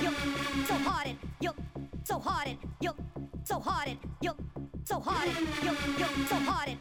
yuck, so hard it, Yo, so hard it, Yo, so hard it, Yo, so hard it, Yo, yuck, so hard it.